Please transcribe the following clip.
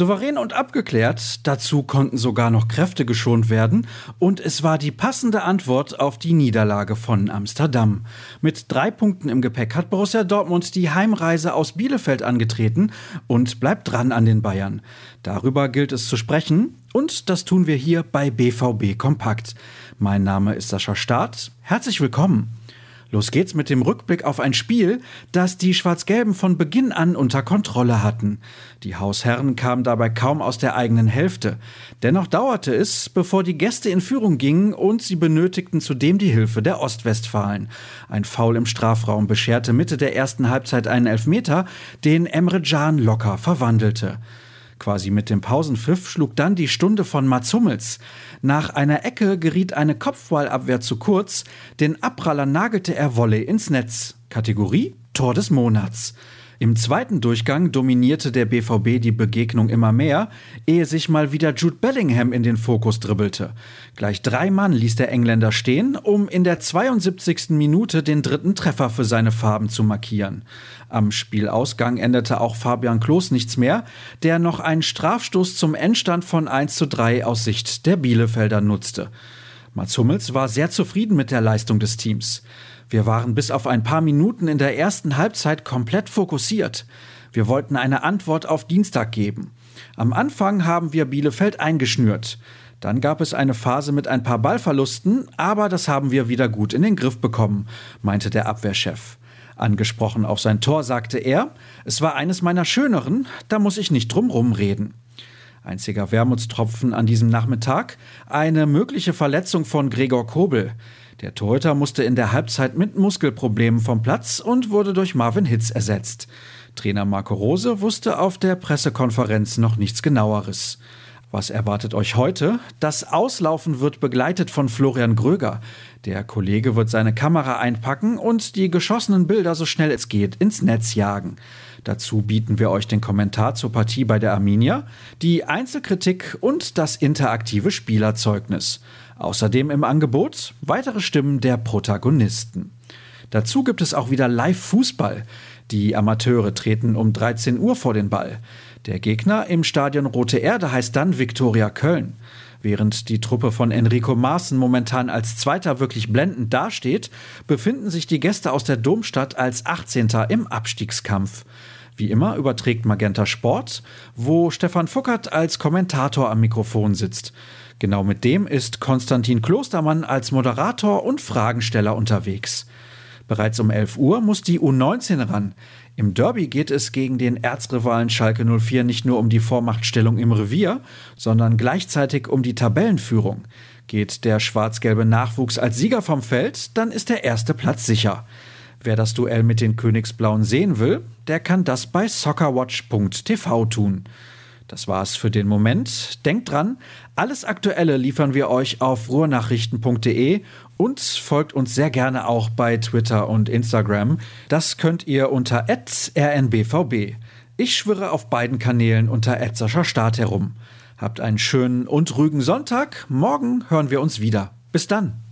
Souverän und abgeklärt, dazu konnten sogar noch Kräfte geschont werden und es war die passende Antwort auf die Niederlage von Amsterdam. Mit drei Punkten im Gepäck hat Borussia Dortmund die Heimreise aus Bielefeld angetreten und bleibt dran an den Bayern. Darüber gilt es zu sprechen und das tun wir hier bei BVB Kompakt. Mein Name ist Sascha Staat. Herzlich willkommen. Los geht's mit dem Rückblick auf ein Spiel, das die Schwarz-Gelben von Beginn an unter Kontrolle hatten. Die Hausherren kamen dabei kaum aus der eigenen Hälfte. Dennoch dauerte es, bevor die Gäste in Führung gingen und sie benötigten zudem die Hilfe der Ostwestfalen. Ein Foul im Strafraum bescherte Mitte der ersten Halbzeit einen Elfmeter, den Emre Can locker verwandelte. Quasi mit dem Pausenpfiff schlug dann die Stunde von Mats Hummels. Nach einer Ecke geriet eine Kopfballabwehr zu kurz, den Abpraller nagelte er Volley ins Netz. Kategorie Tor des Monats. Im zweiten Durchgang dominierte der BVB die Begegnung immer mehr, ehe sich mal wieder Jude Bellingham in den Fokus dribbelte. Gleich drei Mann ließ der Engländer stehen, um in der 72. Minute den dritten Treffer für seine Farben zu markieren. Am Spielausgang änderte auch Fabian Klos nichts mehr, der noch einen Strafstoß zum Endstand von 1 zu 3 aus Sicht der Bielefelder nutzte. Mats Hummels war sehr zufrieden mit der Leistung des Teams. Wir waren bis auf ein paar Minuten in der ersten Halbzeit komplett fokussiert. Wir wollten eine Antwort auf Dienstag geben. Am Anfang haben wir Bielefeld eingeschnürt. Dann gab es eine Phase mit ein paar Ballverlusten, aber das haben wir wieder gut in den Griff bekommen, meinte der Abwehrchef. Angesprochen auf sein Tor sagte er, es war eines meiner schöneren, da muss ich nicht drumrum reden. Einziger Wermutstropfen an diesem Nachmittag, eine mögliche Verletzung von Gregor Kobel. Der Torhüter musste in der Halbzeit mit Muskelproblemen vom Platz und wurde durch Marvin Hitz ersetzt. Trainer Marco Rose wusste auf der Pressekonferenz noch nichts genaueres. Was erwartet euch heute? Das Auslaufen wird begleitet von Florian Gröger. Der Kollege wird seine Kamera einpacken und die geschossenen Bilder so schnell es geht ins Netz jagen. Dazu bieten wir euch den Kommentar zur Partie bei der Arminia, die Einzelkritik und das interaktive Spielerzeugnis. Außerdem im Angebot weitere Stimmen der Protagonisten. Dazu gibt es auch wieder Live-Fußball. Die Amateure treten um 13 Uhr vor den Ball. Der Gegner im Stadion Rote Erde heißt dann Viktoria Köln. Während die Truppe von Enrico Maaßen momentan als Zweiter wirklich blendend dasteht, befinden sich die Gäste aus der Domstadt als 18. im Abstiegskampf. Wie immer überträgt Magenta Sport, wo Stefan Fuckert als Kommentator am Mikrofon sitzt. Genau mit dem ist Konstantin Klostermann als Moderator und Fragensteller unterwegs. Bereits um 11 Uhr muss die U19 ran. Im Derby geht es gegen den Erzrivalen Schalke 04 nicht nur um die Vormachtstellung im Revier, sondern gleichzeitig um die Tabellenführung. Geht der schwarz-gelbe Nachwuchs als Sieger vom Feld, dann ist der erste Platz sicher. Wer das Duell mit den Königsblauen sehen will, der kann das bei soccerwatch.tv tun. Das war's für den Moment. Denkt dran, alles Aktuelle liefern wir euch auf ruhrnachrichten.de und folgt uns sehr gerne auch bei Twitter und Instagram. Das könnt ihr unter rnbvb. Ich schwirre auf beiden Kanälen unter Start herum. Habt einen schönen und ruhigen Sonntag. Morgen hören wir uns wieder. Bis dann.